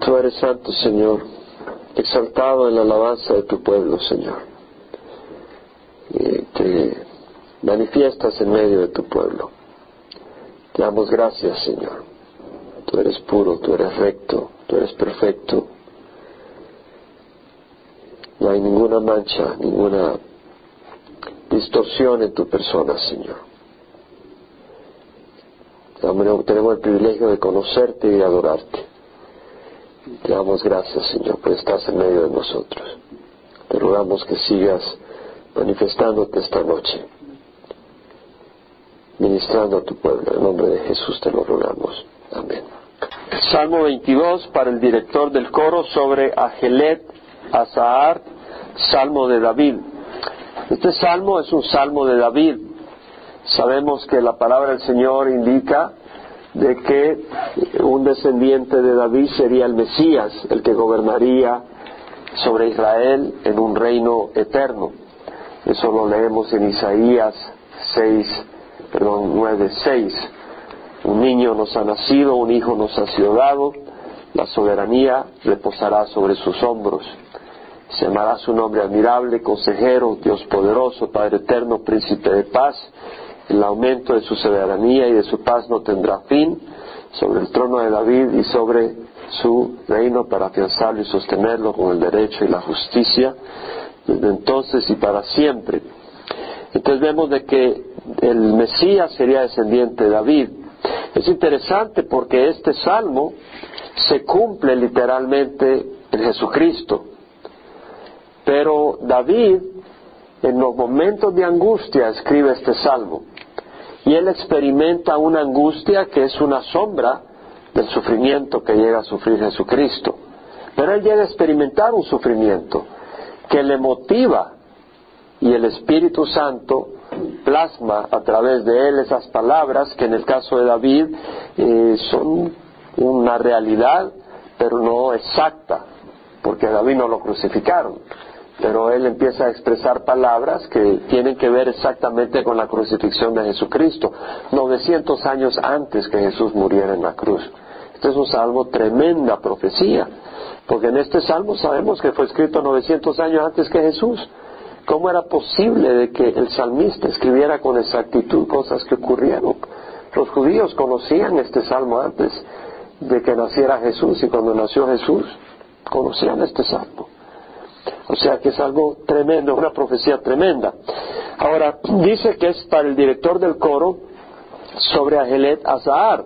Tú eres santo, Señor, exaltado en la alabanza de tu pueblo, Señor. Y te manifiestas en medio de tu pueblo. Te damos gracias, Señor. Tú eres puro, tú eres recto, tú eres perfecto. No hay ninguna mancha, ninguna distorsión en tu persona, Señor. Tenemos el privilegio de conocerte y de adorarte. Te damos gracias, Señor, por estar en medio de nosotros. Te rogamos que sigas manifestándote esta noche, ministrando a tu pueblo. En nombre de Jesús te lo rogamos. Amén. Salmo 22 para el director del coro sobre Agelet, Azahar, Salmo de David. Este salmo es un salmo de David. Sabemos que la palabra del Señor indica de que un descendiente de David sería el Mesías, el que gobernaría sobre Israel en un reino eterno. Eso lo leemos en Isaías 6, perdón, 9, 6. Un niño nos ha nacido, un hijo nos ha sido dado, la soberanía reposará sobre sus hombros. Se llamará su nombre admirable, consejero, Dios poderoso, Padre eterno, príncipe de paz el aumento de su soberanía y de su paz no tendrá fin sobre el trono de David y sobre su reino para afianzarlo y sostenerlo con el derecho y la justicia desde entonces y para siempre. Entonces vemos de que el Mesías sería descendiente de David. Es interesante porque este salmo se cumple literalmente en Jesucristo. Pero David, en los momentos de angustia, escribe este salmo y él experimenta una angustia que es una sombra del sufrimiento que llega a sufrir Jesucristo. Pero él llega a experimentar un sufrimiento que le motiva y el Espíritu Santo plasma a través de él esas palabras que en el caso de David eh, son una realidad pero no exacta, porque a David no lo crucificaron pero él empieza a expresar palabras que tienen que ver exactamente con la crucifixión de Jesucristo, 900 años antes que Jesús muriera en la cruz. Este es un salmo tremenda profecía, porque en este salmo sabemos que fue escrito 900 años antes que Jesús. ¿Cómo era posible de que el salmista escribiera con exactitud cosas que ocurrieron? Los judíos conocían este salmo antes de que naciera Jesús y cuando nació Jesús conocían este salmo. O sea que es algo tremendo, una profecía tremenda. Ahora, dice que es para el director del coro sobre Agelet Azahar.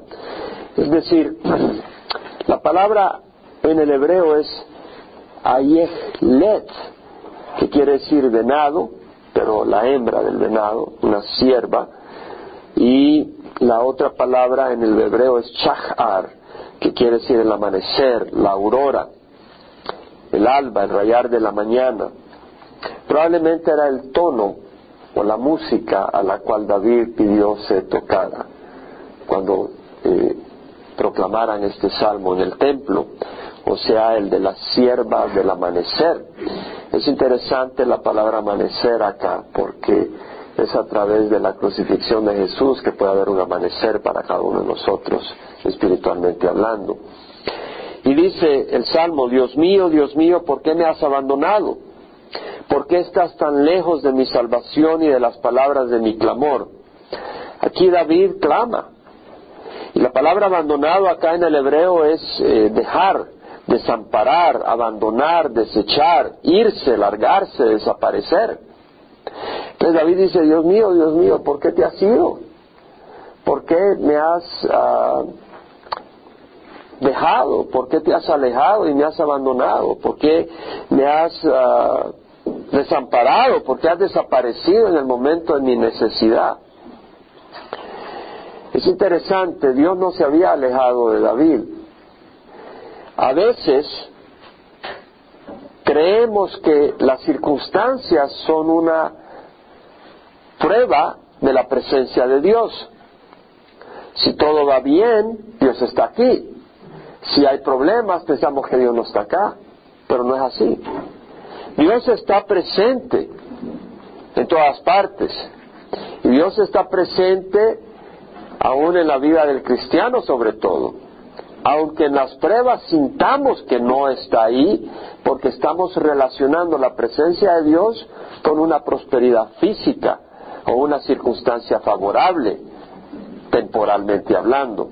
Es decir, la palabra en el hebreo es Ayehlet, que quiere decir venado, pero la hembra del venado, una sierva, y la otra palabra en el hebreo es Chahar, que quiere decir el amanecer, la aurora el alba, el rayar de la mañana. Probablemente era el tono o la música a la cual David pidió se tocara cuando eh, proclamaran este salmo en el templo, o sea, el de las siervas del amanecer. Es interesante la palabra amanecer acá, porque es a través de la crucifixión de Jesús que puede haber un amanecer para cada uno de nosotros, espiritualmente hablando. Y dice el Salmo, Dios mío, Dios mío, ¿por qué me has abandonado? ¿Por qué estás tan lejos de mi salvación y de las palabras de mi clamor? Aquí David clama. Y la palabra abandonado acá en el hebreo es eh, dejar, desamparar, abandonar, desechar, irse, largarse, desaparecer. Entonces David dice, Dios mío, Dios mío, ¿por qué te has ido? ¿Por qué me has ah, dejado? ¿Por qué te has alejado y me has abandonado? ¿Por qué me has ah, desamparado? ¿Por qué has desaparecido en el momento de mi necesidad? Es interesante, Dios no se había alejado de David. A veces creemos que las circunstancias son una prueba de la presencia de Dios. Si todo va bien, Dios está aquí. Si hay problemas, pensamos que Dios no está acá, pero no es así. Dios está presente en todas partes. Y Dios está presente aún en la vida del cristiano sobre todo. aunque en las pruebas sintamos que no está ahí, porque estamos relacionando la presencia de Dios con una prosperidad física o una circunstancia favorable, temporalmente hablando.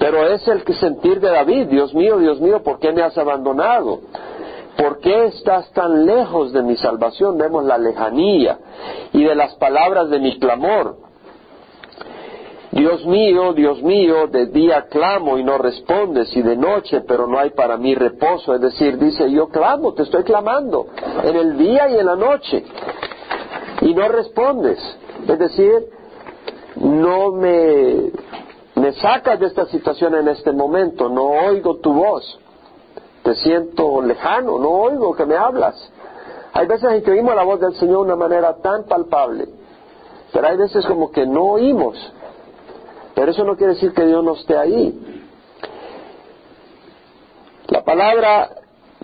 Pero es el sentir de David, Dios mío, Dios mío, ¿por qué me has abandonado? ¿Por qué estás tan lejos de mi salvación? Vemos la lejanía y de las palabras de mi clamor. Dios mío, Dios mío, de día clamo y no respondes, y de noche, pero no hay para mí reposo. Es decir, dice, yo clamo, te estoy clamando, en el día y en la noche, y no respondes. Es decir, no me, me sacas de esta situación en este momento, no oigo tu voz te siento lejano, no oigo que me hablas. Hay veces en que oímos la voz del Señor de una manera tan palpable, pero hay veces como que no oímos. Pero eso no quiere decir que Dios no esté ahí. La palabra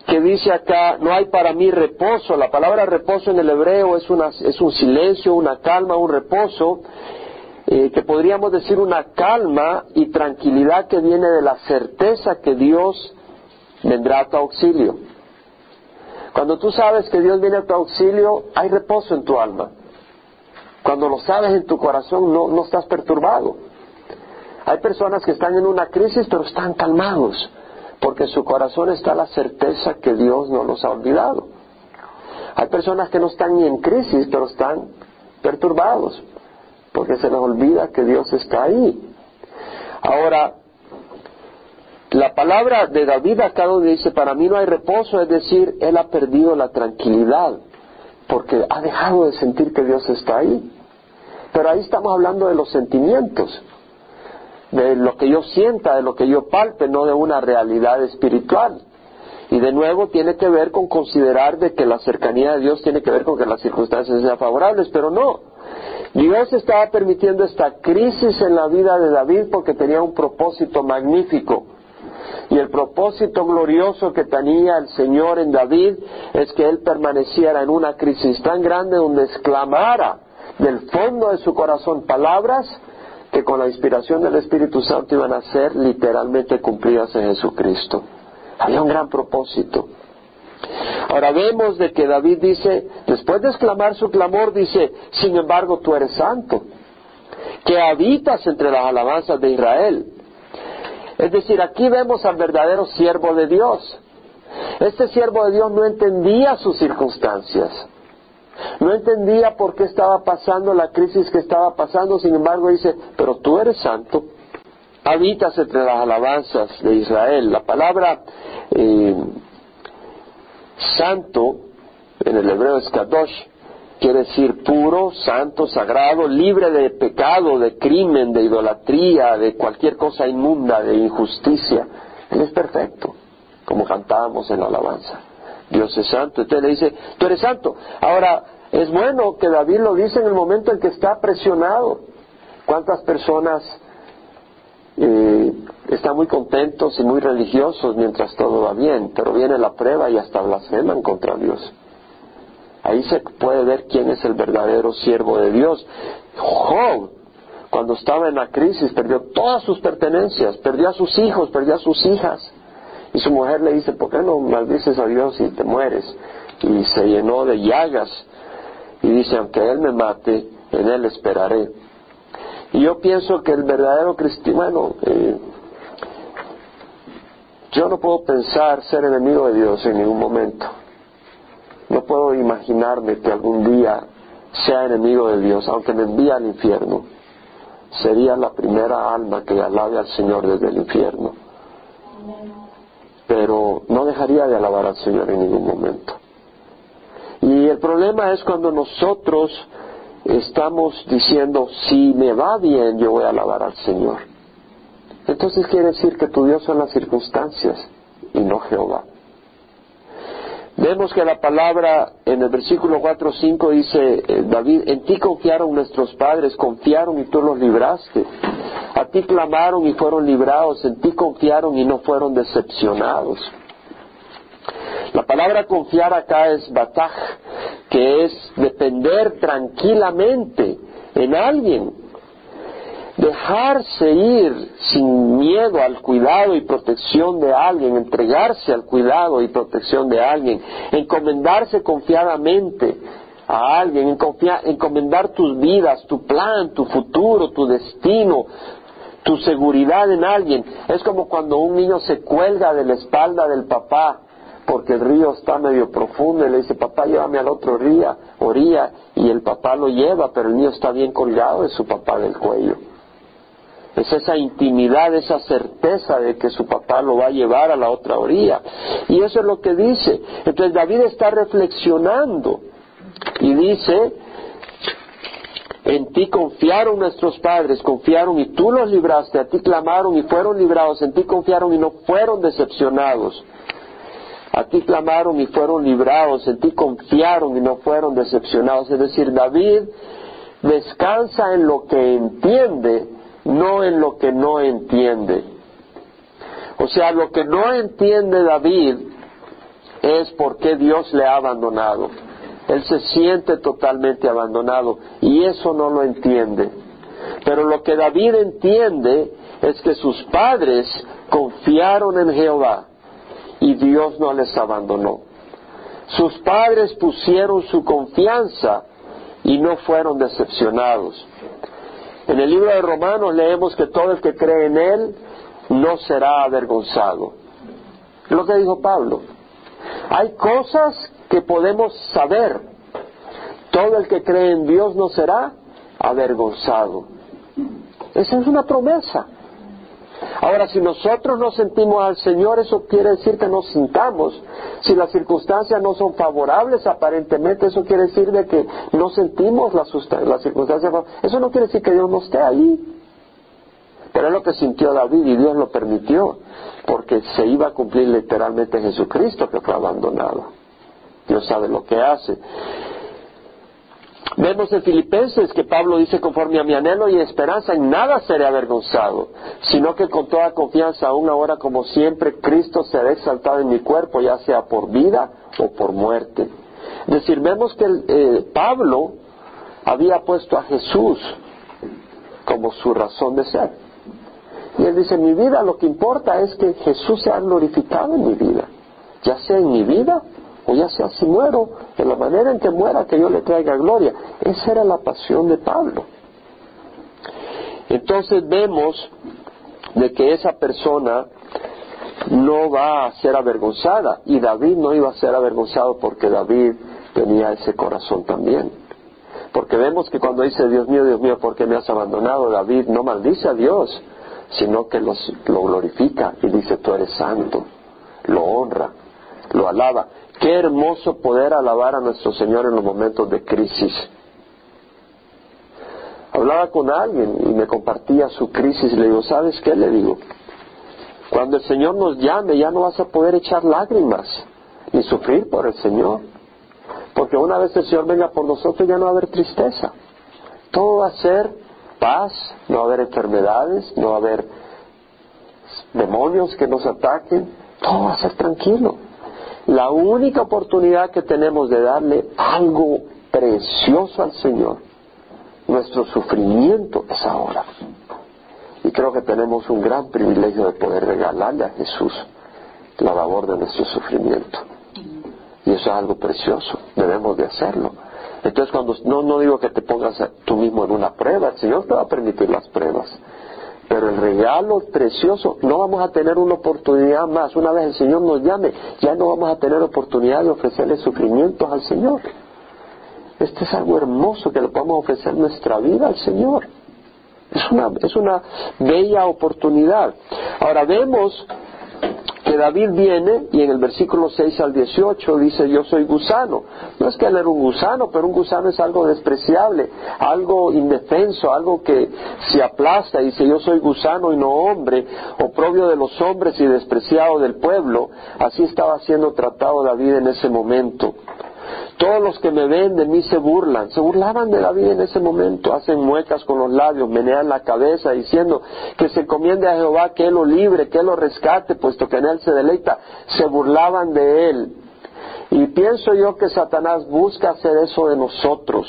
que dice acá, no hay para mí reposo, la palabra reposo en el hebreo es, una, es un silencio, una calma, un reposo, eh, que podríamos decir una calma y tranquilidad que viene de la certeza que Dios vendrá a tu auxilio. Cuando tú sabes que Dios viene a tu auxilio, hay reposo en tu alma. Cuando lo sabes en tu corazón, no, no estás perturbado. Hay personas que están en una crisis, pero están calmados, porque en su corazón está la certeza que Dios no los ha olvidado. Hay personas que no están ni en crisis, pero están perturbados, porque se les olvida que Dios está ahí. Ahora, la palabra de David acá donde dice, para mí no hay reposo, es decir, él ha perdido la tranquilidad, porque ha dejado de sentir que Dios está ahí. Pero ahí estamos hablando de los sentimientos, de lo que yo sienta, de lo que yo palpe, no de una realidad espiritual. Y de nuevo tiene que ver con considerar de que la cercanía de Dios tiene que ver con que las circunstancias sean favorables, pero no. Dios estaba permitiendo esta crisis en la vida de David porque tenía un propósito magnífico. Y el propósito glorioso que tenía el Señor en David es que él permaneciera en una crisis tan grande donde exclamara del fondo de su corazón palabras que con la inspiración del Espíritu Santo iban a ser literalmente cumplidas en Jesucristo. Había un gran propósito. Ahora vemos de que David dice, después de exclamar su clamor, dice, sin embargo tú eres santo, que habitas entre las alabanzas de Israel. Es decir, aquí vemos al verdadero siervo de Dios. Este siervo de Dios no entendía sus circunstancias. No entendía por qué estaba pasando la crisis que estaba pasando, sin embargo dice, pero tú eres santo, habitas entre las alabanzas de Israel. La palabra eh, santo en el hebreo es kadosh, quiere decir puro, santo, sagrado, libre de pecado, de crimen, de idolatría, de cualquier cosa inmunda, de injusticia. Él es perfecto, como cantábamos en la alabanza. Dios es santo. Entonces le dice, tú eres santo. Ahora, es bueno que David lo dice en el momento en que está presionado. ¿Cuántas personas eh, están muy contentos y muy religiosos mientras todo va bien, pero viene la prueba y hasta blasfeman contra Dios? Ahí se puede ver quién es el verdadero siervo de Dios. Job, cuando estaba en la crisis, perdió todas sus pertenencias, perdió a sus hijos, perdió a sus hijas. Y su mujer le dice, ¿por qué no maldices a Dios y te mueres? Y se llenó de llagas. Y dice, aunque Él me mate, en Él esperaré. Y yo pienso que el verdadero cristiano, eh, yo no puedo pensar ser enemigo de Dios en ningún momento. No puedo imaginarme que algún día sea enemigo de Dios, aunque me envíe al infierno. Sería la primera alma que alabe al Señor desde el infierno. Pero no dejaría de alabar al Señor en ningún momento. Y el problema es cuando nosotros estamos diciendo, si me va bien, yo voy a alabar al Señor. Entonces quiere decir que tu Dios son las circunstancias y no Jehová. Vemos que la palabra en el versículo 4 o 5 dice, eh, David, en ti confiaron nuestros padres, confiaron y tú los libraste. A ti clamaron y fueron librados, en ti confiaron y no fueron decepcionados. La palabra confiar acá es bataj, que es depender tranquilamente en alguien. Dejarse ir sin miedo al cuidado y protección de alguien, entregarse al cuidado y protección de alguien, encomendarse confiadamente a alguien, encomendar tus vidas, tu plan, tu futuro, tu destino, tu seguridad en alguien. Es como cuando un niño se cuelga de la espalda del papá porque el río está medio profundo y le dice, papá, llévame al otro río, orilla, y el papá lo lleva, pero el niño está bien colgado de su papá del cuello. Es esa intimidad, esa certeza de que su papá lo va a llevar a la otra orilla. Y eso es lo que dice. Entonces David está reflexionando y dice, en ti confiaron nuestros padres, confiaron y tú los libraste, a ti clamaron y fueron librados, en ti confiaron y no fueron decepcionados. A ti clamaron y fueron librados, en ti confiaron y no fueron decepcionados. Es decir, David descansa en lo que entiende, no en lo que no entiende. O sea, lo que no entiende David es por qué Dios le ha abandonado. Él se siente totalmente abandonado y eso no lo entiende. Pero lo que David entiende es que sus padres confiaron en Jehová y Dios no les abandonó. Sus padres pusieron su confianza y no fueron decepcionados. En el libro de Romanos leemos que todo el que cree en Él no será avergonzado. Lo que dijo Pablo. Hay cosas que podemos saber. Todo el que cree en Dios no será avergonzado. Esa es una promesa. Ahora, si nosotros no sentimos al Señor, eso quiere decir que nos sintamos. Si las circunstancias no son favorables, aparentemente, eso quiere decir de que no sentimos las, las circunstancias. Eso no quiere decir que Dios no esté ahí. Pero es lo que sintió David y Dios lo permitió, porque se iba a cumplir literalmente Jesucristo que fue abandonado. Dios sabe lo que hace. Vemos en Filipenses que Pablo dice, conforme a mi anhelo y esperanza, en nada seré avergonzado, sino que con toda confianza, aún ahora como siempre, Cristo será exaltado en mi cuerpo, ya sea por vida o por muerte. Es decir, vemos que eh, Pablo había puesto a Jesús como su razón de ser. Y él dice, mi vida lo que importa es que Jesús sea glorificado en mi vida, ya sea en mi vida o ya sea si muero, de la manera en que muera, que yo le traiga gloria. Esa era la pasión de Pablo. Entonces vemos de que esa persona no va a ser avergonzada y David no iba a ser avergonzado porque David tenía ese corazón también. Porque vemos que cuando dice Dios mío, Dios mío, ¿por qué me has abandonado? David no maldice a Dios, sino que lo glorifica y dice tú eres santo, lo honra, lo alaba. Qué hermoso poder alabar a nuestro Señor en los momentos de crisis. Hablaba con alguien y me compartía su crisis y le digo, ¿sabes qué? Le digo, cuando el Señor nos llame ya no vas a poder echar lágrimas ni sufrir por el Señor. Porque una vez el Señor venga por nosotros ya no va a haber tristeza. Todo va a ser paz, no va a haber enfermedades, no va a haber demonios que nos ataquen, todo va a ser tranquilo. La única oportunidad que tenemos de darle algo precioso al Señor, nuestro sufrimiento es ahora. Y creo que tenemos un gran privilegio de poder regalarle a Jesús la labor de nuestro sufrimiento. Y eso es algo precioso, debemos de hacerlo. Entonces cuando no, no digo que te pongas tú mismo en una prueba, el Señor te va a permitir las pruebas. Pero el regalo precioso, no vamos a tener una oportunidad más. Una vez el Señor nos llame, ya no vamos a tener oportunidad de ofrecerle sufrimientos al Señor. Este es algo hermoso que le podemos ofrecer nuestra vida al Señor. Es una, es una bella oportunidad. Ahora vemos que David viene y en el versículo 6 al 18 dice yo soy gusano. No es que él era un gusano, pero un gusano es algo despreciable, algo indefenso, algo que se aplasta. Dice yo soy gusano y no hombre, oprobio de los hombres y despreciado del pueblo. Así estaba siendo tratado David en ese momento. Todos los que me ven de mí se burlan. Se burlaban de David en ese momento. Hacen muecas con los labios, menean la cabeza diciendo que se encomiende a Jehová, que Él lo libre, que Él lo rescate, puesto que en Él se deleita. Se burlaban de Él. Y pienso yo que Satanás busca hacer eso de nosotros.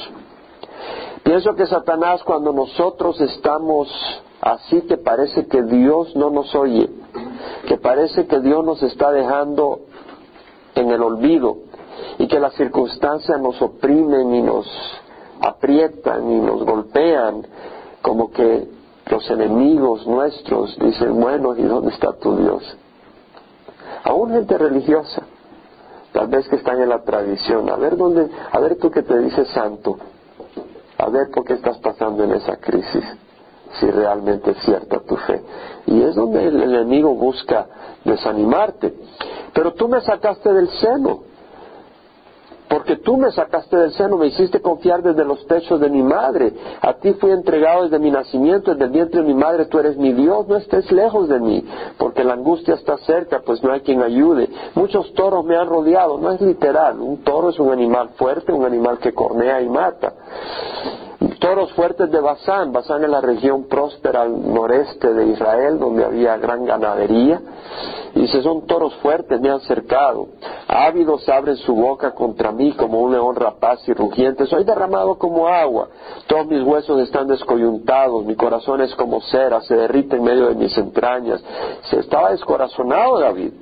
Pienso que Satanás cuando nosotros estamos así que parece que Dios no nos oye, que parece que Dios nos está dejando en el olvido y que las circunstancias nos oprimen y nos aprietan y nos golpean, como que los enemigos nuestros dicen, bueno, ¿y dónde está tu Dios? Aún gente religiosa, tal vez que están en la tradición, a ver dónde, a ver tú que te dices santo, a ver por qué estás pasando en esa crisis, si realmente es cierta tu fe. Y es donde el enemigo busca desanimarte. Pero tú me sacaste del seno, porque tú me sacaste del seno, me hiciste confiar desde los pechos de mi madre. A ti fui entregado desde mi nacimiento, desde el vientre de mi madre, tú eres mi Dios, no estés lejos de mí, porque la angustia está cerca, pues no hay quien ayude. Muchos toros me han rodeado, no es literal, un toro es un animal fuerte, un animal que cornea y mata. Toros fuertes de Basán, Basán es la región próspera al noreste de Israel, donde había gran ganadería. Y dice, son toros fuertes, me han cercado. Ávidos abren su boca contra mí como un león rapaz y rugiente. Soy derramado como agua. Todos mis huesos están descoyuntados. Mi corazón es como cera, se derrite en medio de mis entrañas. Se estaba descorazonado David.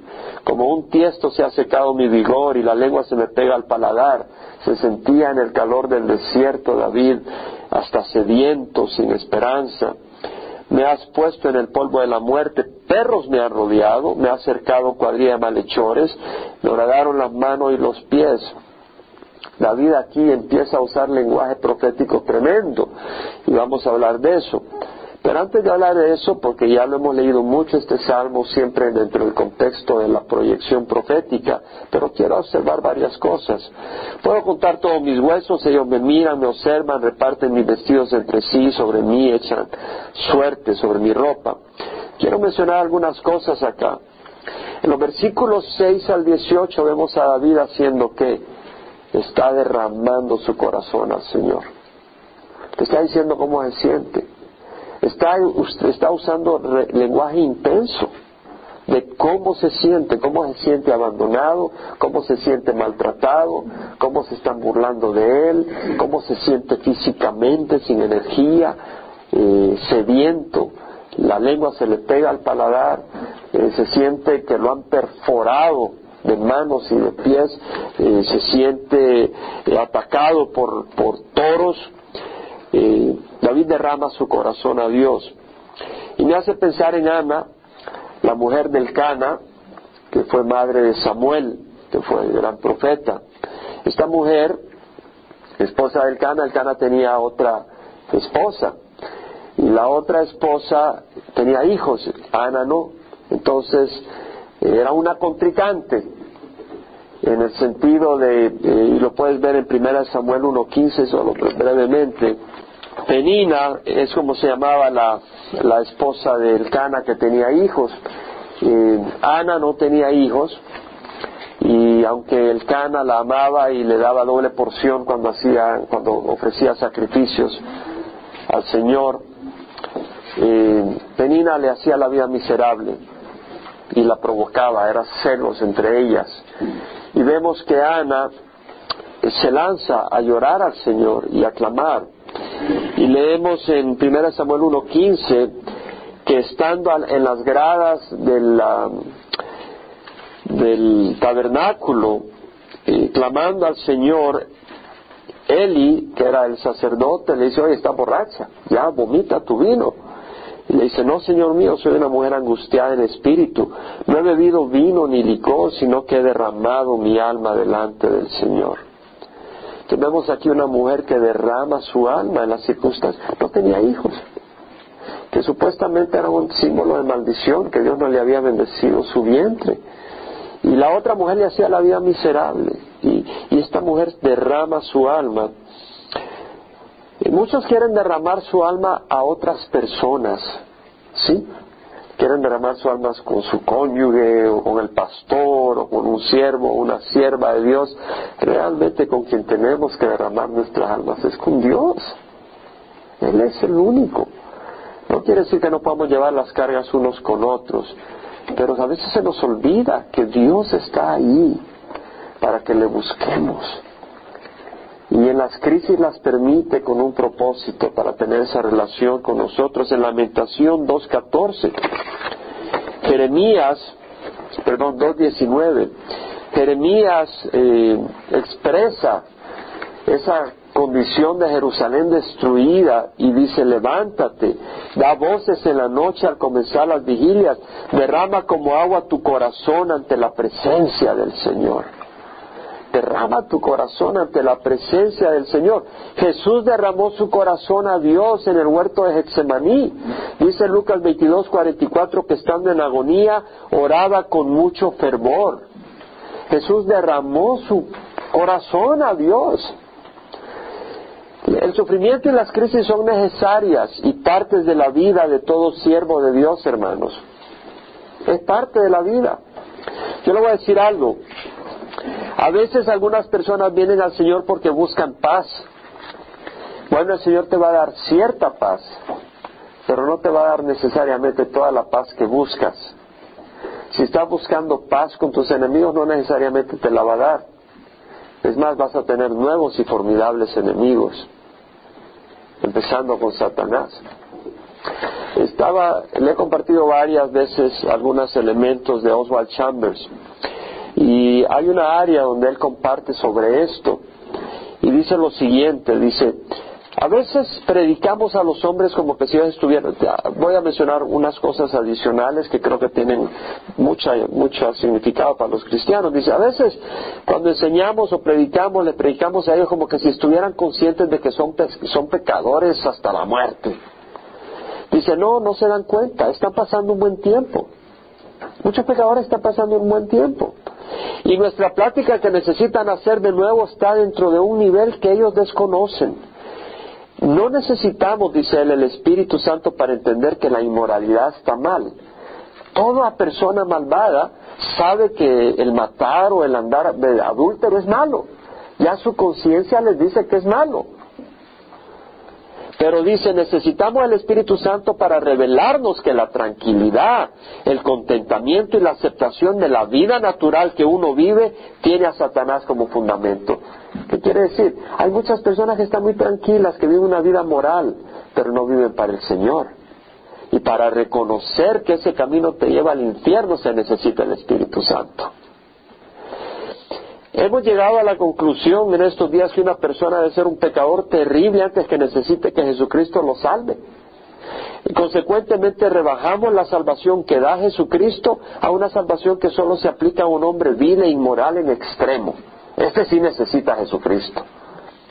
Como un tiesto se ha secado mi vigor y la lengua se me pega al paladar. Se sentía en el calor del desierto David, hasta sediento, sin esperanza me has puesto en el polvo de la muerte, perros me han rodeado, me ha acercado cuadrilla de malhechores, me horadaron las manos y los pies. David aquí empieza a usar lenguaje profético tremendo y vamos a hablar de eso. Pero antes de hablar de eso, porque ya lo hemos leído mucho este salmo siempre dentro del contexto de la proyección profética, pero quiero observar varias cosas. Puedo contar todos mis huesos, ellos me miran, me observan, reparten mis vestidos entre sí, sobre mí echan suerte sobre mi ropa. Quiero mencionar algunas cosas acá. En los versículos 6 al 18 vemos a David haciendo que está derramando su corazón al Señor. Te está diciendo cómo se siente está, está usando lenguaje intenso de cómo se siente, cómo se siente abandonado, cómo se siente maltratado, cómo se están burlando de él, cómo se siente físicamente sin energía, eh, sediento, la lengua se le pega al paladar, eh, se siente que lo han perforado de manos y de pies, eh, se siente atacado por, por toros, David derrama su corazón a Dios. Y me hace pensar en Ana, la mujer del Cana, que fue madre de Samuel, que fue el gran profeta. Esta mujer, esposa del Cana, el Cana tenía otra esposa. Y la otra esposa tenía hijos, Ana no. Entonces, era una contricante en el sentido de, eh, y lo puedes ver en 1 Samuel 1.15 solo brevemente, Penina es como se llamaba la, la esposa del Cana que tenía hijos. Eh, Ana no tenía hijos y aunque el Cana la amaba y le daba doble porción cuando hacía, cuando ofrecía sacrificios al Señor, eh, Penina le hacía la vida miserable y la provocaba, era celos entre ellas. Y vemos que Ana se lanza a llorar al Señor y a clamar y leemos en 1 Samuel 1.15 que estando en las gradas del, tabernáculo, eh, clamando al Señor, Eli, que era el sacerdote, le dice, oye, está borracha, ya vomita tu vino. Y le dice, no, Señor mío, soy una mujer angustiada en espíritu. No he bebido vino ni licor, sino que he derramado mi alma delante del Señor. Tenemos aquí una mujer que derrama su alma en las circunstancias. No tenía hijos, que supuestamente era un símbolo de maldición, que Dios no le había bendecido su vientre. Y la otra mujer le hacía la vida miserable. Y, esta mujer derrama su alma. Y muchos quieren derramar su alma a otras personas, ¿sí? Quieren derramar su alma con su cónyuge o con el pastor o con un siervo o una sierva de Dios, realmente con quien tenemos que derramar nuestras almas es con Dios. Él es el único. No quiere decir que no podamos llevar las cargas unos con otros, pero a veces se nos olvida que Dios está ahí para que le busquemos. Y en las crisis las permite con un propósito para tener esa relación con nosotros. En Lamentación 2.14, Jeremías, perdón, 2.19, Jeremías eh, expresa esa condición de Jerusalén destruida y dice, levántate, da voces en la noche al comenzar las vigilias, derrama como agua tu corazón ante la presencia del Señor derrama tu corazón ante la presencia del Señor. Jesús derramó su corazón a Dios en el huerto de Getsemaní. Dice Lucas 22, 44 que estando en agonía oraba con mucho fervor. Jesús derramó su corazón a Dios. El sufrimiento y las crisis son necesarias y partes de la vida de todo siervo de Dios, hermanos. Es parte de la vida. Yo le voy a decir algo. A veces algunas personas vienen al Señor porque buscan paz. Bueno, el Señor te va a dar cierta paz, pero no te va a dar necesariamente toda la paz que buscas. Si estás buscando paz con tus enemigos, no necesariamente te la va a dar. Es más, vas a tener nuevos y formidables enemigos, empezando con Satanás. Estaba, le he compartido varias veces algunos elementos de Oswald Chambers y hay una área donde él comparte sobre esto y dice lo siguiente, dice, a veces predicamos a los hombres como que si ellos estuvieran, voy a mencionar unas cosas adicionales que creo que tienen mucha, mucho significado para los cristianos. Dice, a veces cuando enseñamos o predicamos, le predicamos a ellos como que si estuvieran conscientes de que son, son pecadores hasta la muerte. Dice, no, no se dan cuenta, están pasando un buen tiempo. Muchos pecadores están pasando un buen tiempo. Y nuestra plática que necesitan hacer de nuevo está dentro de un nivel que ellos desconocen. No necesitamos, dice él, el Espíritu Santo para entender que la inmoralidad está mal. Toda persona malvada sabe que el matar o el andar de adúltero es malo. Ya su conciencia les dice que es malo. Pero dice, necesitamos el Espíritu Santo para revelarnos que la tranquilidad, el contentamiento y la aceptación de la vida natural que uno vive tiene a Satanás como fundamento. ¿Qué quiere decir? Hay muchas personas que están muy tranquilas, que viven una vida moral, pero no viven para el Señor. Y para reconocer que ese camino te lleva al infierno se necesita el Espíritu Santo. Hemos llegado a la conclusión en estos días que una persona debe ser un pecador terrible antes que necesite que Jesucristo lo salve. Y consecuentemente rebajamos la salvación que da Jesucristo a una salvación que solo se aplica a un hombre vil e inmoral en extremo. Este sí necesita a Jesucristo.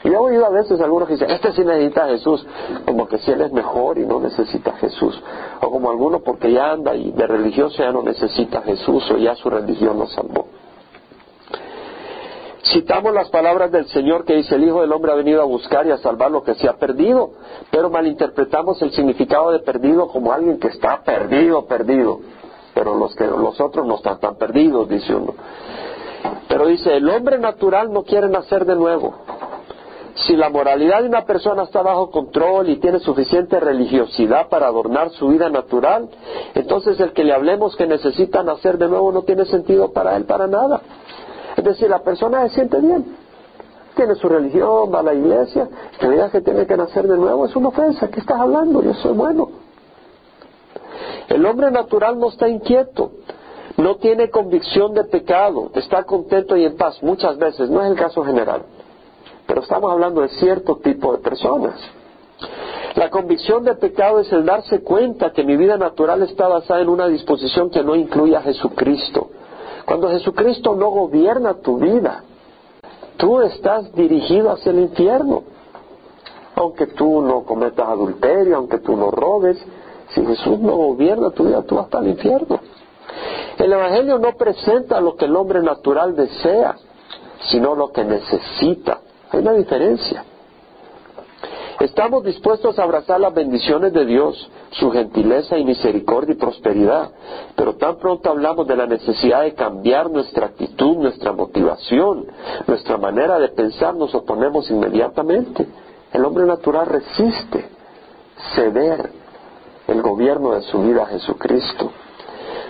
Y he oído a veces algunos que dicen, este sí necesita a Jesús, como que si él es mejor y no necesita a Jesús. O como algunos porque ya anda y de religioso ya no necesita a Jesús o ya su religión lo salvó. Citamos las palabras del Señor que dice, el Hijo del Hombre ha venido a buscar y a salvar lo que se ha perdido, pero malinterpretamos el significado de perdido como alguien que está perdido, perdido. Pero los, que, los otros no están tan perdidos, dice uno. Pero dice, el hombre natural no quiere nacer de nuevo. Si la moralidad de una persona está bajo control y tiene suficiente religiosidad para adornar su vida natural, entonces el que le hablemos que necesita nacer de nuevo no tiene sentido para él para nada. Es decir, la persona se siente bien, tiene su religión, va a la iglesia, que diga que tiene que nacer de nuevo es una ofensa. ¿Qué estás hablando? Yo soy bueno. El hombre natural no está inquieto, no tiene convicción de pecado, está contento y en paz muchas veces, no es el caso general, pero estamos hablando de cierto tipo de personas. La convicción de pecado es el darse cuenta que mi vida natural está basada en una disposición que no incluye a Jesucristo. Cuando Jesucristo no gobierna tu vida, tú estás dirigido hacia el infierno. Aunque tú no cometas adulterio, aunque tú no robes, si Jesús no gobierna tu vida, tú vas al infierno. El Evangelio no presenta lo que el hombre natural desea, sino lo que necesita. Hay una diferencia. Estamos dispuestos a abrazar las bendiciones de Dios, su gentileza y misericordia y prosperidad, pero tan pronto hablamos de la necesidad de cambiar nuestra actitud, nuestra motivación, nuestra manera de pensar, nos oponemos inmediatamente. El hombre natural resiste ceder el gobierno de su vida a Jesucristo.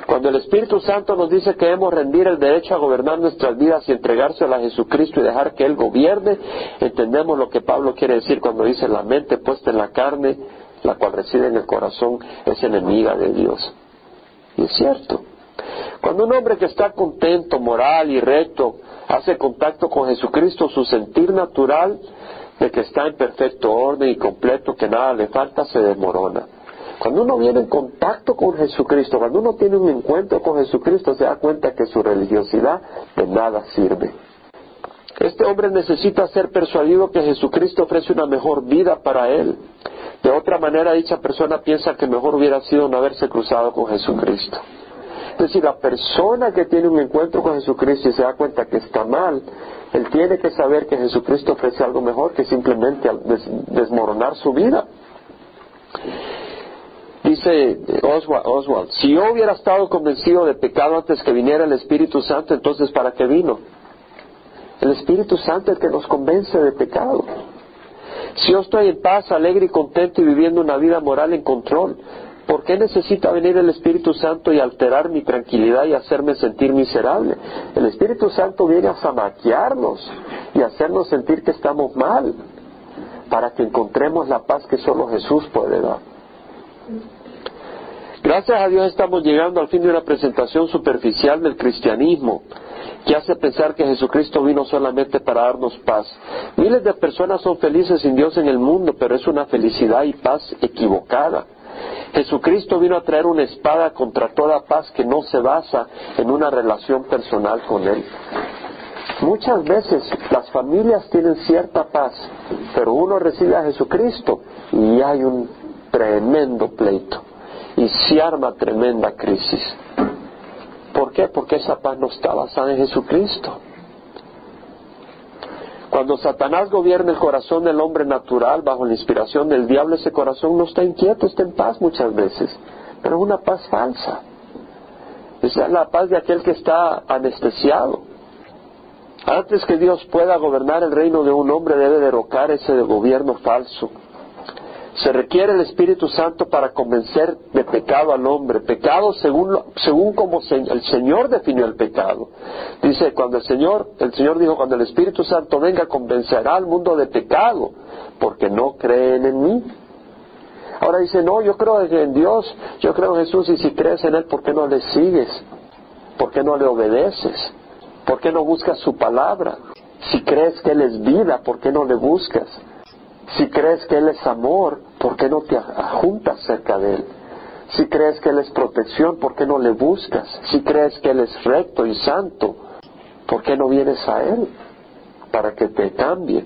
Cuando el Espíritu Santo nos dice que debemos rendir el derecho a gobernar nuestras vidas y entregárselo a Jesucristo y dejar que Él gobierne, entendemos lo que Pablo quiere decir cuando dice la mente puesta en la carne, la cual reside en el corazón, es enemiga de Dios. Y es cierto. Cuando un hombre que está contento, moral y recto hace contacto con Jesucristo, su sentir natural de que está en perfecto orden y completo, que nada le falta, se desmorona. Cuando uno viene en contacto con Jesucristo, cuando uno tiene un encuentro con Jesucristo, se da cuenta que su religiosidad de nada sirve. Este hombre necesita ser persuadido que Jesucristo ofrece una mejor vida para él. De otra manera, dicha persona piensa que mejor hubiera sido no haberse cruzado con Jesucristo. Es decir, la persona que tiene un encuentro con Jesucristo y se da cuenta que está mal, él tiene que saber que Jesucristo ofrece algo mejor que simplemente desmoronar su vida. Dice Oswald, Oswald, si yo hubiera estado convencido de pecado antes que viniera el Espíritu Santo, entonces ¿para qué vino? El Espíritu Santo es el que nos convence de pecado. Si yo estoy en paz, alegre y contento y viviendo una vida moral en control, ¿por qué necesita venir el Espíritu Santo y alterar mi tranquilidad y hacerme sentir miserable? El Espíritu Santo viene a zamaquearnos y hacernos sentir que estamos mal, para que encontremos la paz que solo Jesús puede dar. Gracias a Dios estamos llegando al fin de una presentación superficial del cristianismo que hace pensar que Jesucristo vino solamente para darnos paz. Miles de personas son felices sin Dios en el mundo, pero es una felicidad y paz equivocada. Jesucristo vino a traer una espada contra toda paz que no se basa en una relación personal con Él. Muchas veces las familias tienen cierta paz, pero uno recibe a Jesucristo y hay un tremendo pleito y se arma tremenda crisis. ¿Por qué? Porque esa paz no está basada en Jesucristo. Cuando Satanás gobierna el corazón del hombre natural bajo la inspiración del diablo, ese corazón no está inquieto, está en paz muchas veces, pero es una paz falsa. Es la paz de aquel que está anestesiado. Antes que Dios pueda gobernar el reino de un hombre, debe derrocar ese gobierno falso se requiere el Espíritu Santo para convencer de pecado al hombre, pecado según, según como el Señor definió el pecado. Dice, cuando el Señor, el Señor dijo, cuando el Espíritu Santo venga, convencerá al mundo de pecado, porque no creen en mí. Ahora dice, no, yo creo en Dios, yo creo en Jesús, y si crees en Él, ¿por qué no le sigues? ¿Por qué no le obedeces? ¿Por qué no buscas su palabra? Si crees que Él es vida, ¿por qué no le buscas? Si crees que Él es amor, ¿por qué no te juntas cerca de Él? Si crees que Él es protección, ¿por qué no le buscas? Si crees que Él es recto y santo, ¿por qué no vienes a Él para que te cambie?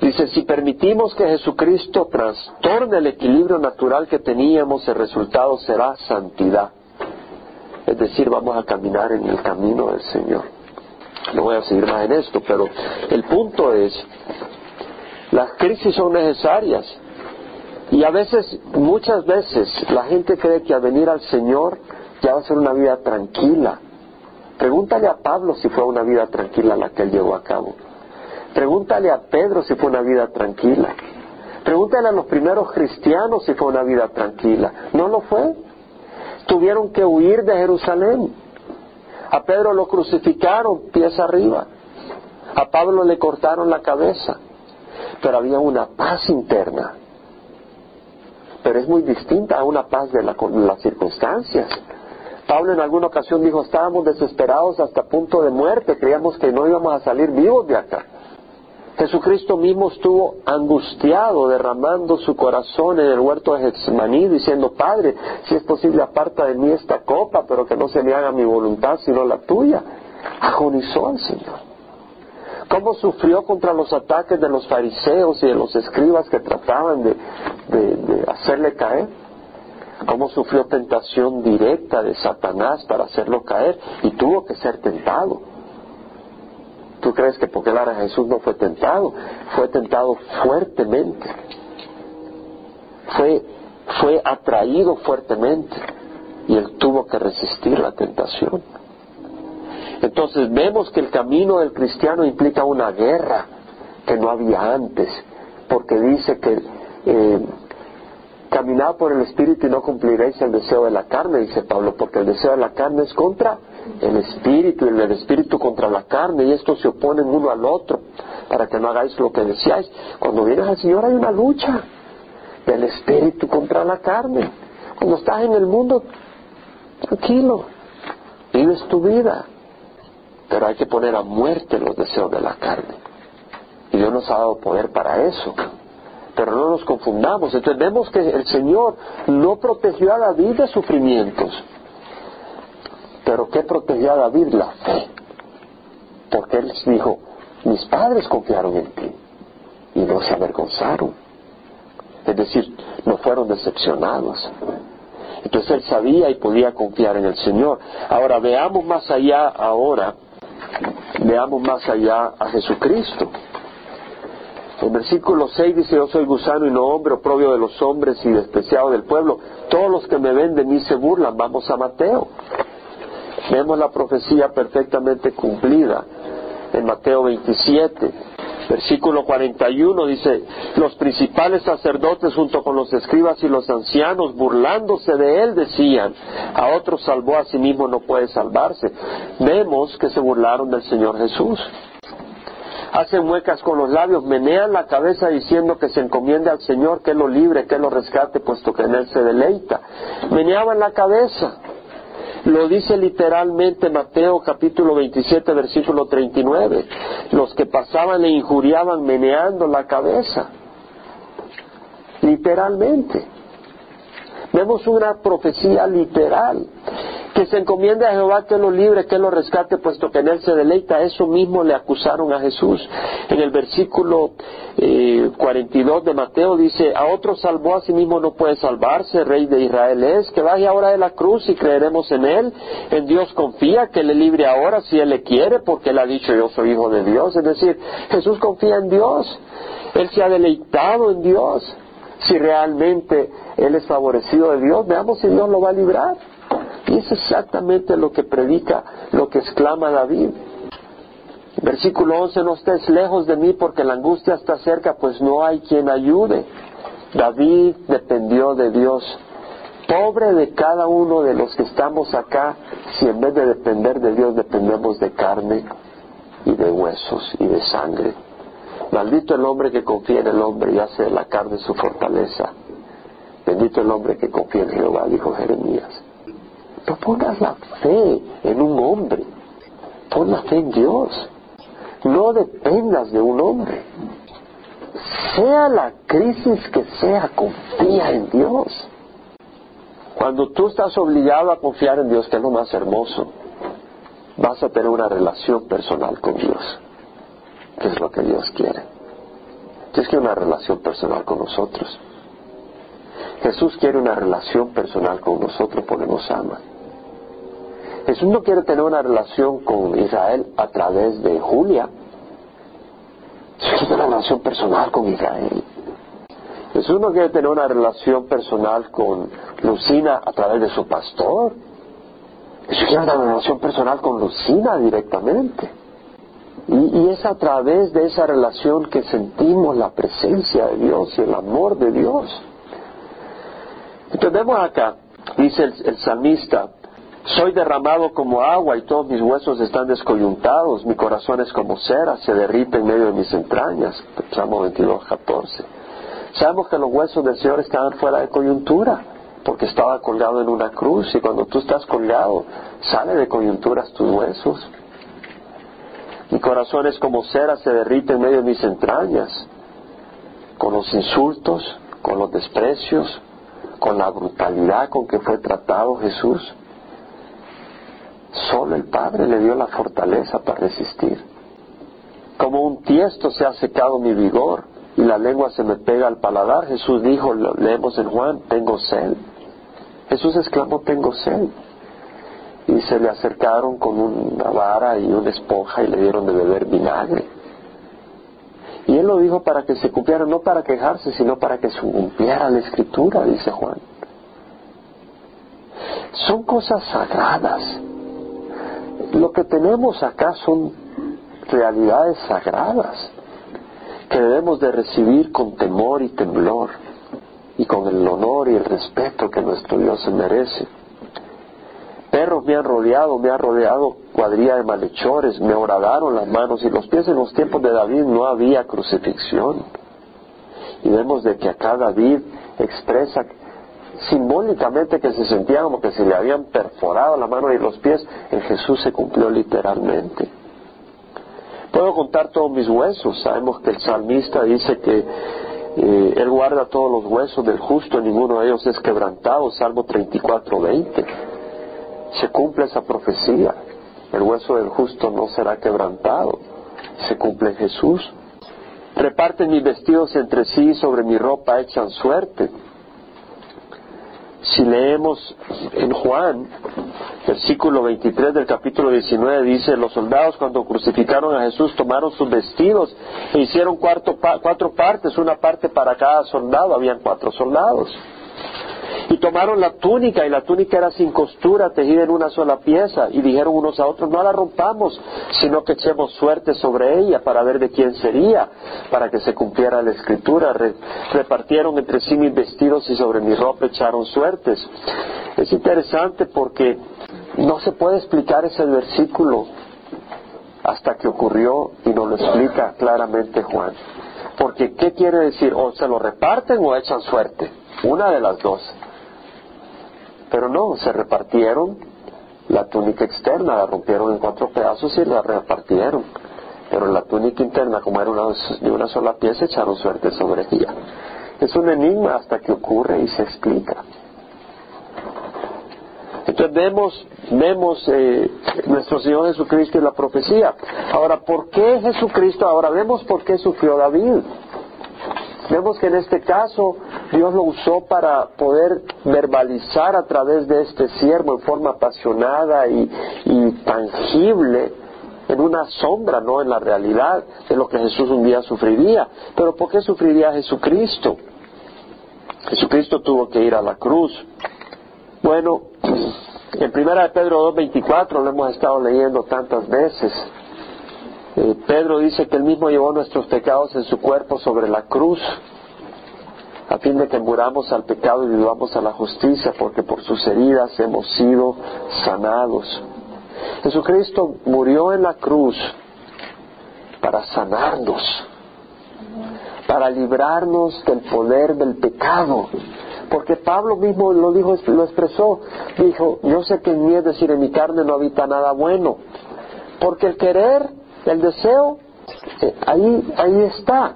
Dice, si permitimos que Jesucristo trastorne el equilibrio natural que teníamos, el resultado será santidad. Es decir, vamos a caminar en el camino del Señor. No voy a seguir más en esto, pero el punto es las crisis son necesarias. Y a veces, muchas veces, la gente cree que al venir al Señor ya va a ser una vida tranquila. Pregúntale a Pablo si fue una vida tranquila la que él llevó a cabo. Pregúntale a Pedro si fue una vida tranquila. Pregúntale a los primeros cristianos si fue una vida tranquila. No lo fue. Tuvieron que huir de Jerusalén. A Pedro lo crucificaron pies arriba. A Pablo le cortaron la cabeza pero había una paz interna. Pero es muy distinta a una paz de, las circunstancias. Pablo en alguna ocasión dijo, estábamos desesperados hasta punto de muerte, creíamos que no íbamos a salir vivos de acá. Jesucristo mismo estuvo angustiado, derramando su corazón en el huerto de Getsemaní, diciendo, Padre, si es posible aparta de mí esta copa, pero que no se me haga mi voluntad sino la tuya. Agonizó al Señor cómo sufrió contra los ataques de los fariseos y de los escribas que trataban de, hacerle caer, cómo sufrió tentación directa de Satanás para hacerlo caer y tuvo que ser tentado. ¿Tú crees que porque Lara Jesús no fue tentado? Fue tentado fuertemente. Fue, fue atraído fuertemente y él tuvo que resistir la tentación. Entonces vemos que el camino del cristiano implica una guerra que no había antes, porque dice que eh, caminad por el Espíritu y no cumpliréis el deseo de la carne, dice Pablo, porque el deseo de la carne es contra el Espíritu y el Espíritu contra la carne y estos se oponen uno al otro para que no hagáis lo que deseáis. Cuando vienes al Señor hay una lucha del Espíritu contra la carne. Cuando estás en el mundo, tranquilo, vives tu vida, pero hay que poner a muerte los deseos de la carne. Y Dios nos ha dado poder para eso pero no nos confundamos. Entonces vemos que el Señor no protegió a David de sufrimientos. Pero ¿qué protegió a David? La fe. Porque él dijo, mis padres confiaron en ti y no se avergonzaron. Es decir, no fueron decepcionados. Entonces él sabía y podía confiar en el Señor. Ahora veamos más allá ahora, veamos más allá a Jesucristo. El versículo 6 dice, yo soy gusano y no hombre, oprobio de los hombres y despreciado del pueblo. Todos los que me ven de mí se burlan. Vamos a Mateo. Vemos la profecía perfectamente cumplida en Mateo 27. Versículo 41 dice, los principales sacerdotes junto con los escribas y los ancianos, burlándose de él, decían, a otros salvó, a sí mismo no puede salvarse. Vemos que se burlaron del Señor Jesús hacen muecas con los labios, menean la cabeza diciendo que se encomiende al Señor, que lo libre, que lo rescate, puesto que en Él se deleita. Meneaban la cabeza. Lo dice literalmente Mateo capítulo 27 versículo 39. Los que pasaban e injuriaban meneando la cabeza. Literalmente. Vemos una profecía literal que se encomiende a Jehová que lo libre, que lo rescate, puesto que en él se deleita. Eso mismo le acusaron a Jesús. En el versículo 42 eh, de Mateo dice, a otro salvó, a sí mismo no puede salvarse, rey de Israel es, que vaya ahora de la cruz y creeremos en él. En Dios confía, que le libre ahora si él le quiere, porque él ha dicho yo soy hijo de Dios. Es decir, Jesús confía en Dios. Él se ha deleitado en Dios. Si realmente él es favorecido de Dios, veamos si Dios lo va a librar. Y es exactamente lo que predica, lo que exclama David. Versículo 11, no estés lejos de mí porque la angustia está cerca, pues no hay quien ayude. David dependió de Dios. Pobre de cada uno de los que estamos acá, si en vez de depender de Dios dependemos de carne y de huesos y de sangre. Maldito el hombre que confía en el hombre y hace de la carne su fortaleza. Bendito el hombre que confía en Jehová, dijo Jeremías. No pongas la fe en un hombre, pon la fe en Dios. No dependas de un hombre. Sea la crisis que sea, confía en Dios. Cuando tú estás obligado a confiar en Dios, que es lo más hermoso, vas a tener una relación personal con Dios, que es lo que Dios quiere. Dios quiere una relación personal con nosotros. Jesús quiere una relación personal con nosotros porque nos ama. Jesús no quiere tener una relación con Israel a través de Julia. Jesús quiere una relación personal con Israel. Jesús no quiere tener una relación personal con Lucina a través de su pastor. Jesús quiere una relación personal con Lucina directamente. Y, y, es a través de esa relación que sentimos la presencia de Dios y el amor de Dios. Entonces vemos acá, dice el, el salmista, soy derramado como agua y todos mis huesos están descoyuntados, mi corazón es como cera, se derrite en medio de mis entrañas. Salmo 22, 14. Sabemos que los huesos del Señor estaban fuera de coyuntura, porque estaba colgado en una cruz y cuando tú estás colgado, sale de coyunturas tus huesos. Mi corazón es como cera, se derrite en medio de mis entrañas, con los insultos, con los desprecios, con la brutalidad con que fue tratado Jesús. Solo el Padre le dio la fortaleza para resistir. Como un tiesto se ha secado mi vigor y la lengua se me pega al paladar. Jesús dijo, leemos en Juan, tengo sed. Jesús exclamó, tengo sed. Y se le acercaron con una vara y una esponja y le dieron de beber vinagre. Y él lo dijo para que se cumpliera, no para quejarse, sino para que se cumpliera la escritura, dice Juan. Son cosas sagradas lo que tenemos acá son realidades sagradas que debemos de recibir con temor y temblor. y con el honor y el respeto que nuestro Dios se merece. Perros me han rodeado, me ha rodeado cuadrilla de malhechores, me horadaron las manos y los pies. En los tiempos de David no había crucifixión. Y vemos de que acá David expresa simbólicamente que se sentía como que se le habían perforado la mano y los pies. En Jesús se cumplió literalmente. Puedo contar todos mis huesos. Sabemos que el salmista dice que eh, él guarda todos los huesos del justo, ninguno de ellos es quebrantado, Salmo 34, 20. Se cumple esa profecía. El hueso del justo no será quebrantado. Se cumple Jesús. Reparten mis vestidos entre sí, sobre mi ropa echan suerte. Si leemos en Juan, versículo 23 del capítulo 19 dice, los soldados cuando crucificaron a Jesús tomaron sus vestidos e hicieron cuatro partes, una parte para cada soldado, habían cuatro soldados. Y tomaron la túnica, y la túnica era sin costura, tejida en una sola pieza, y dijeron unos a otros, no la rompamos, sino que echemos suerte sobre ella para ver de quién sería, para que se cumpliera la escritura. repartieron entre sí mis vestidos y sobre mi ropa echaron suertes. Es interesante porque no se puede explicar ese versículo hasta que ocurrió y nos lo explica claramente Juan. Porque, ¿qué quiere decir? O se lo reparten o echan suerte. Una de las dos. Pero no, se repartieron la túnica externa, la rompieron en cuatro pedazos y la repartieron. Pero la túnica interna, como era una, de una sola pieza, echaron suerte sobre ella. Es un enigma hasta que ocurre y se explica. Entonces vemos, vemos eh, nuestro Señor Jesucristo y la profecía. Ahora, ¿por qué Jesucristo? Ahora vemos por qué sufrió David. Vemos que en este caso Dios lo usó para poder verbalizar a través de este siervo en forma apasionada y, tangible en una sombra, no en la realidad de lo que Jesús un día sufriría. Pero ¿por qué sufriría Jesucristo? Jesucristo tuvo que ir a la cruz. Bueno, en primera de Pedro 2.24 lo hemos estado leyendo tantas veces. Eh, Pedro dice que él mismo llevó nuestros pecados en su cuerpo sobre la cruz, a fin de que muramos al pecado y vivamos a la justicia, porque por sus heridas hemos sido sanados. Jesucristo murió en la cruz para sanarnos, para librarnos del poder del pecado porque Pablo mismo lo dijo, lo expresó, dijo, yo sé que en mí, es decir, en mi carne no habita nada bueno, porque el querer, el deseo, eh, ahí, ahí está.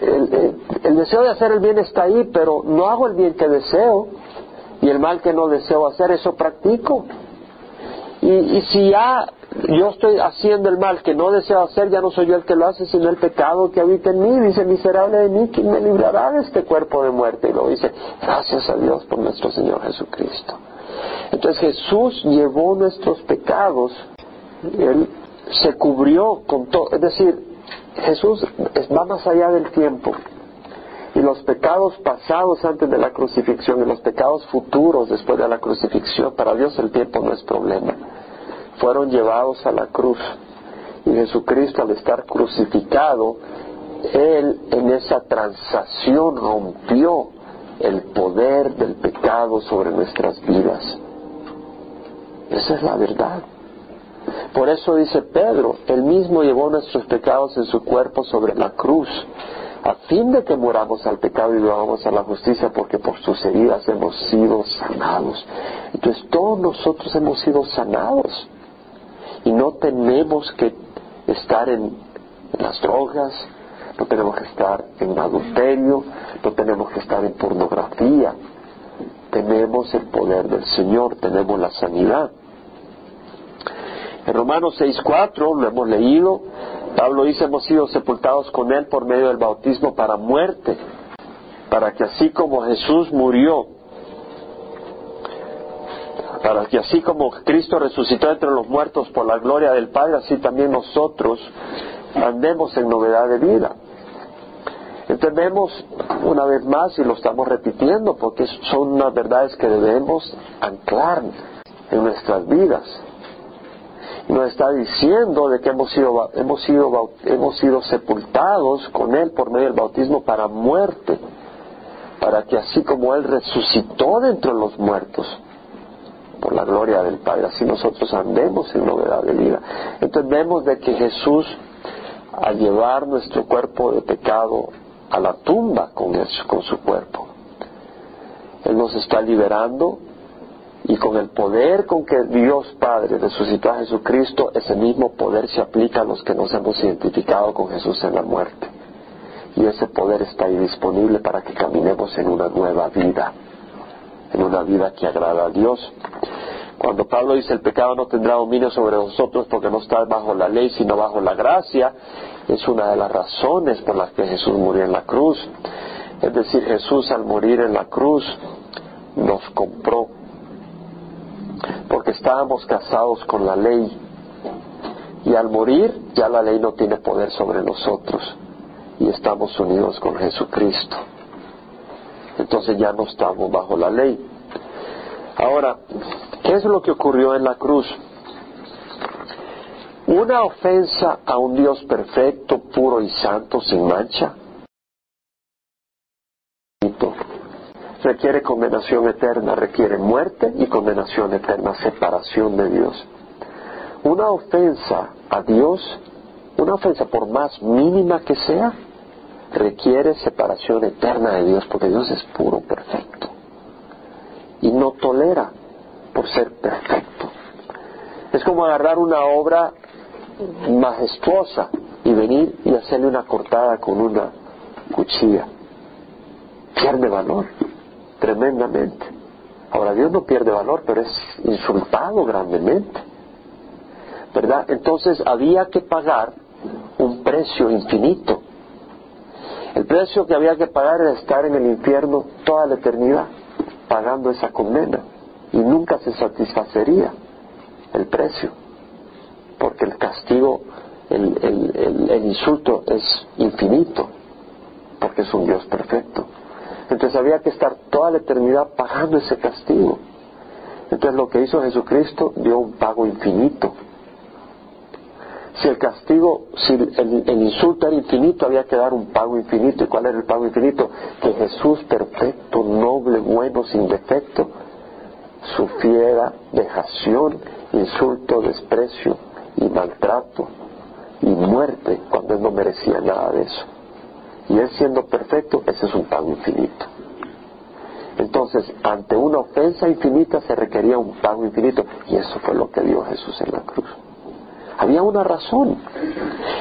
El, deseo de hacer el bien está ahí, pero no hago el bien que deseo y el mal que no deseo hacer, eso practico. Y, y si ya yo estoy haciendo el mal que no deseo hacer, ya no soy yo el que lo hace, sino el pecado que habita en mí. Dice, miserable de mí, ¿quién me librará de este cuerpo de muerte? Y lo dice, gracias a Dios por nuestro Señor Jesucristo. Entonces Jesús llevó nuestros pecados, Él se cubrió con todo, es decir, Jesús va más allá del tiempo. Y los pecados pasados antes de la crucifixión y los pecados futuros después de la crucifixión, para Dios el tiempo no es problema fueron llevados a la cruz. Y Jesucristo al estar crucificado, Él en esa transacción rompió el poder del pecado sobre nuestras vidas. Esa es la verdad. Por eso dice Pedro, Él mismo llevó nuestros pecados en su cuerpo sobre la cruz, a fin de que muramos al pecado y vivamos a la justicia, porque por sus heridas hemos sido sanados. Entonces todos nosotros hemos sido sanados. Y no tenemos que estar en, las drogas, no tenemos que estar en adulterio, no tenemos que estar en pornografía. Tenemos el poder del Señor, tenemos la sanidad. En Romanos 6.4 lo hemos leído, Pablo dice hemos sido sepultados con Él por medio del bautismo para muerte, para que así como Jesús murió para que así como Cristo resucitó entre los muertos por la gloria del Padre, así también nosotros andemos en novedad de vida. Entendemos una vez más y lo estamos repitiendo porque son unas verdades que debemos anclar en nuestras vidas. Nos está diciendo de que hemos sido, hemos sido, hemos sido sepultados con Él por medio del bautismo para muerte para que así como Él resucitó de entre los muertos, por la gloria del Padre, así nosotros andemos en novedad de vida. Entonces vemos de que Jesús, al llevar nuestro cuerpo de pecado a la tumba con, con su cuerpo, Él nos está liberando y con el poder con que Dios Padre resucitó a Jesucristo, ese mismo poder se aplica a los que nos hemos identificado con Jesús en la muerte. Y ese poder está ahí disponible para que caminemos en una nueva vida, en una vida que agrada a Dios. Cuando Pablo dice el pecado no tendrá dominio sobre nosotros porque no está bajo la ley sino bajo la gracia, es una de las razones por las que Jesús murió en la cruz. Es decir, Jesús al morir en la cruz nos compró porque estábamos casados con la ley y al morir ya la ley no tiene poder sobre nosotros y estamos unidos con Jesucristo. Entonces ya no estamos bajo la ley. Ahora, ¿qué es lo que ocurrió en la cruz? Una ofensa a un Dios perfecto, puro y santo, sin mancha, requiere condenación eterna, requiere muerte y condenación eterna, separación de Dios. Una ofensa a Dios, una ofensa por más mínima que sea, requiere separación eterna de Dios, porque Dios es puro, perfecto. Y no tolera por ser perfecto. Es como agarrar una obra majestuosa y venir y hacerle una cortada con una cuchilla. Pierde valor tremendamente. Ahora Dios no pierde valor, pero es insultado grandemente. ¿Verdad? Entonces había que pagar un precio infinito. El precio que había que pagar era estar en el infierno toda la eternidad, pagando esa condena. Y nunca se satisfacería el precio, porque el castigo, el, el, el insulto es infinito, porque es un Dios perfecto. Entonces había que estar toda la eternidad pagando ese castigo. Entonces lo que hizo Jesucristo dio un pago infinito. Si el castigo, si el, insulto era infinito, había que dar un pago infinito. ¿Y cuál era el pago infinito? Que Jesús perfecto, noble, bueno, sin defecto, sufriera vejación, insulto, desprecio y maltrato y muerte cuando él no merecía nada de eso. Y Él siendo perfecto, ese es un pago infinito. Entonces, ante una ofensa infinita se requería un pago infinito. Y eso fue lo que dio Jesús en la cruz. Había una razón.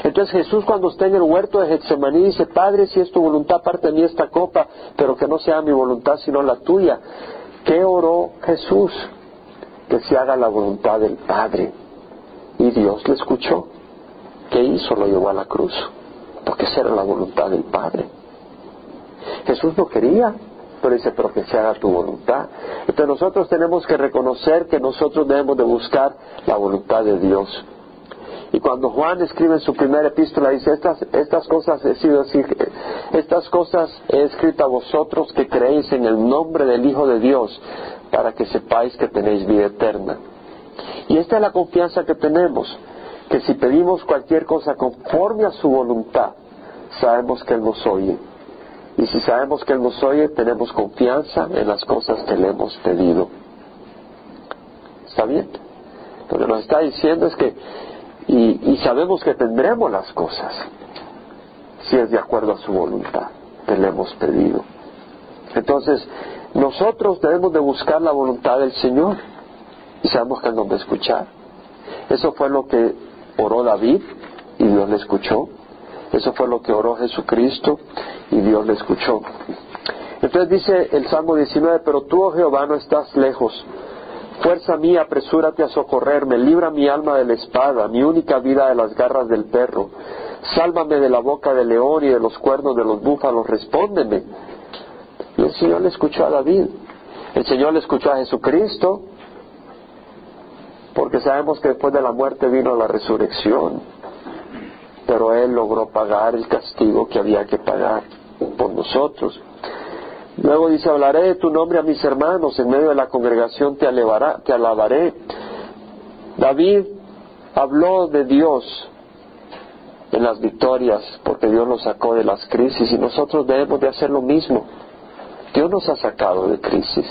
Entonces Jesús cuando está en el huerto de Getsemaní dice, Padre, si es tu voluntad, parte de mí esta copa, pero que no sea mi voluntad sino la tuya. ¿Qué oró Jesús? Que se haga la voluntad del Padre. Y Dios le escuchó. ¿Qué hizo? Lo llevó a la cruz porque esa era la voluntad del Padre. Jesús no quería, pero dice, pero que se haga tu voluntad. Entonces nosotros tenemos que reconocer que nosotros debemos de buscar la voluntad de Dios. Y cuando Juan escribe en su primera epístola, dice, estas, estas cosas he sido estas cosas he escrito a vosotros que creéis en el nombre del Hijo de Dios, para que sepáis que tenéis vida eterna. Y esta es la confianza que tenemos que si pedimos cualquier cosa conforme a su voluntad, sabemos que Él nos oye. Y si sabemos que Él nos oye, tenemos confianza en las cosas que le hemos pedido. ¿Está bien? Lo que nos está diciendo es que, y, sabemos que tendremos las cosas, si es de acuerdo a su voluntad, que le hemos pedido. Entonces, nosotros debemos de buscar la voluntad del Señor y sabemos que Él nos va a escuchar. Eso fue lo que oró David y Dios le escuchó. Eso fue lo que oró Jesucristo y Dios le escuchó. Entonces dice el Salmo 19, pero tú, oh Jehová, no estás lejos. Fuerza mía, apresúrate a socorrerme, libra mi alma de la espada, mi única vida de las garras del perro. Sálvame de la boca del león y de los cuernos de los búfalos, respóndeme. Y el Señor le escuchó a David. El Señor le escuchó a Jesucristo porque sabemos que después de la muerte vino la resurrección, pero Él logró pagar el castigo que había que pagar por nosotros. Luego dice, hablaré de tu nombre a mis hermanos, en medio de la congregación te, te alabaré. David habló de Dios en las victorias, porque Dios lo sacó de las crisis y nosotros debemos de hacer lo mismo. Dios nos ha sacado de crisis.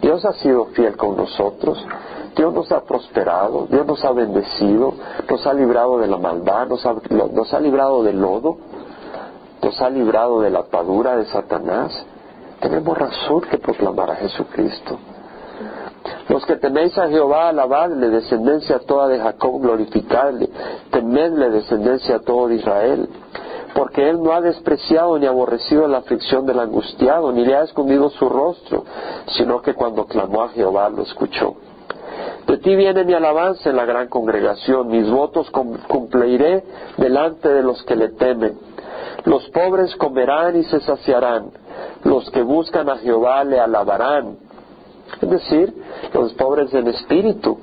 Dios ha sido fiel con nosotros. Dios nos ha prosperado, Dios nos ha bendecido, nos ha librado de la maldad, nos ha, nos ha librado del lodo, nos ha librado de la atadura de Satanás. Tenemos razón que proclamar a Jesucristo. Los que teméis a Jehová, alabadle, descendencia toda de Jacob, glorificadle, temedle, descendencia toda de Israel. Porque él no ha despreciado ni aborrecido la aflicción del angustiado, ni le ha escondido su rostro, sino que cuando clamó a Jehová lo escuchó. De ti viene mi alabanza en la gran congregación, mis votos cumpliré delante de los que le temen. Los pobres comerán y se saciarán, los que buscan a Jehová le alabarán es decir, los pobres en espíritu.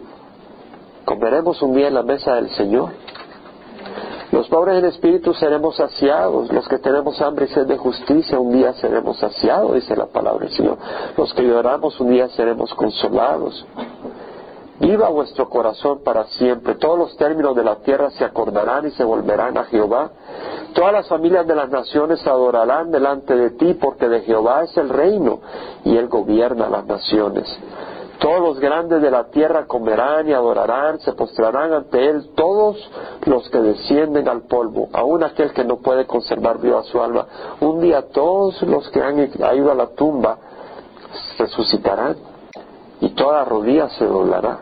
Comeremos un día en la mesa del Señor. Los pobres en espíritu seremos saciados. Los que tenemos hambre y sed de justicia un día seremos saciados, dice la palabra del Señor. Los que lloramos un día seremos consolados. Viva vuestro corazón para siempre. Todos los términos de la tierra se acordarán y se volverán a Jehová. Todas las familias de las naciones adorarán delante de ti, porque de Jehová es el reino y él gobierna las naciones. Todos los grandes de la tierra comerán y adorarán, se postrarán ante él todos los que descienden al polvo, aun aquel que no puede conservar viva su alma. Un día todos los que han ido a la tumba resucitarán y toda rodilla se doblará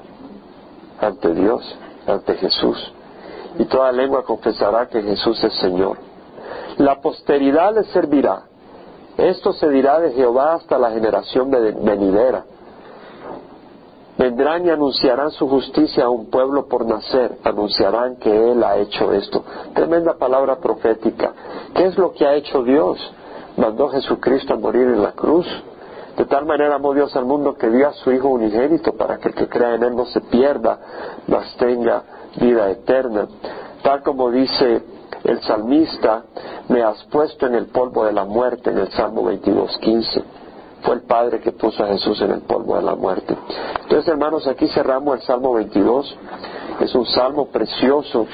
ante Dios, ante Jesús, y toda lengua confesará que Jesús es Señor. La posteridad le servirá. Esto se dirá de Jehová hasta la generación venidera. Vendrán y anunciarán su justicia a un pueblo por nacer, anunciarán que Él ha hecho esto. Tremenda palabra profética. ¿Qué es lo que ha hecho Dios? Mandó Jesucristo a morir en la cruz de tal manera amó Dios al mundo que dio a su Hijo unigénito para que el que crea en Él no se pierda, mas tenga vida eterna. Tal como dice el salmista, me has puesto en el polvo de la muerte en el Salmo 22.15. Fue el Padre que puso a Jesús en el polvo de la muerte. Entonces, hermanos, aquí cerramos el Salmo 22. Es un salmo precioso.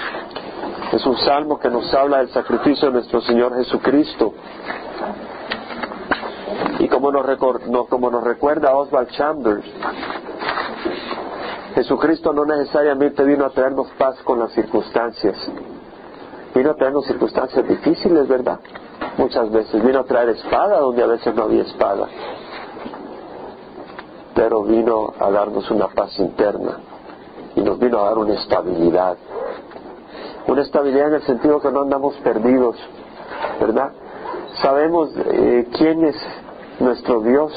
Es un salmo que nos habla del sacrificio de nuestro Señor Jesucristo y como nos, como nos recuerda Oswald Chambers, Jesucristo no necesariamente vino a traernos paz con las circunstancias. Vino a traernos circunstancias difíciles, ¿verdad? Muchas veces. Vino a traer espada donde a veces no había espada. Pero vino a darnos una paz interna. Y nos vino a dar una estabilidad. Una estabilidad en el sentido que no andamos perdidos, ¿verdad? Sabemos eh, quién nuestro Dios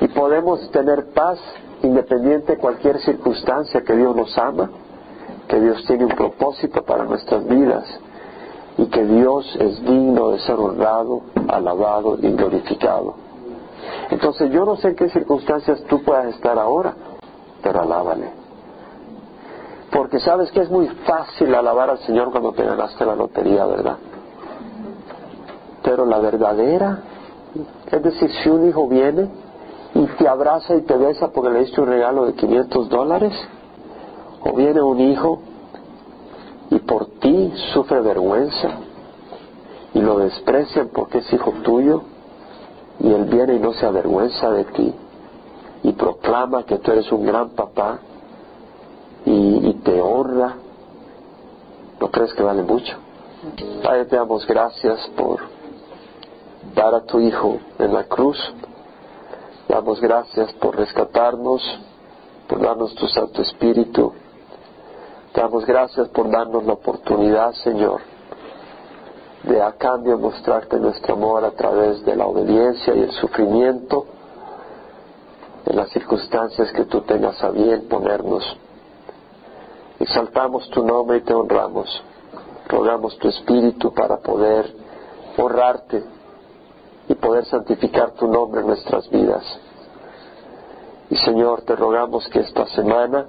y podemos tener paz independiente de cualquier circunstancia que Dios nos ama, que Dios tiene un propósito para nuestras vidas y que Dios es digno de ser honrado, alabado y glorificado. Entonces yo no sé en qué circunstancias tú puedas estar ahora, pero alábale. Porque sabes que es muy fácil alabar al Señor cuando te ganaste la lotería, ¿verdad? Pero la verdadera es decir, si un hijo viene y te abraza y te besa porque le diste un regalo de 500 dólares, o viene un hijo y por ti sufre vergüenza y lo desprecian porque es hijo tuyo, y él viene y no se avergüenza de ti y proclama que tú eres un gran papá y, y te honra, ¿no crees que vale mucho? Padre, te damos gracias por dar a tu Hijo en la cruz. Damos gracias por rescatarnos, por darnos tu Santo Espíritu. Damos gracias por darnos la oportunidad, Señor, de a cambio mostrarte nuestro amor a través de la obediencia y el sufrimiento en las circunstancias que tú tengas a bien ponernos. Exaltamos tu nombre y te honramos. Rogamos tu Espíritu para poder honrarte y poder santificar tu nombre en nuestras vidas. Y Señor, te rogamos que esta semana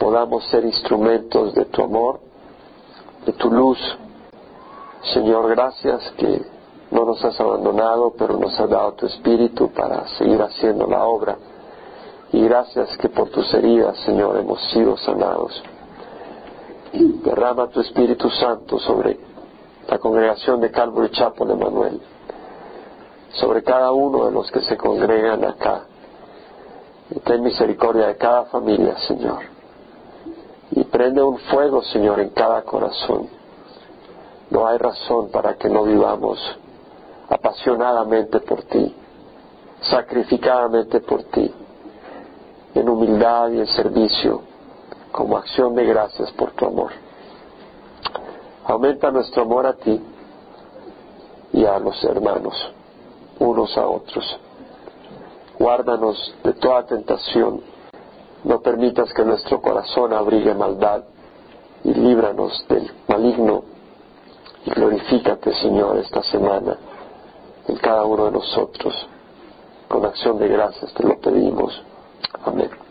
podamos ser instrumentos de tu amor, de tu luz. Señor, gracias que no nos has abandonado, pero nos has dado tu espíritu para seguir haciendo la obra. Y gracias que por tus heridas, Señor, hemos sido sanados. Derrama tu Espíritu Santo sobre la congregación de Calvary Chapel de Manuel sobre cada uno de los que se congregan acá. Y ten misericordia de cada familia, Señor. Y prende un fuego, Señor, en cada corazón. No hay razón para que no vivamos apasionadamente por ti, sacrificadamente por ti, en humildad y en servicio, como acción de gracias por tu amor. Aumenta nuestro amor a ti y a los hermanos, unos a otros. Guárdanos de toda tentación. No permitas que nuestro corazón abrigue maldad y líbranos del maligno. Y glorifícate, Señor, esta semana en cada uno de nosotros. Con acción de gracias te lo pedimos. Amén.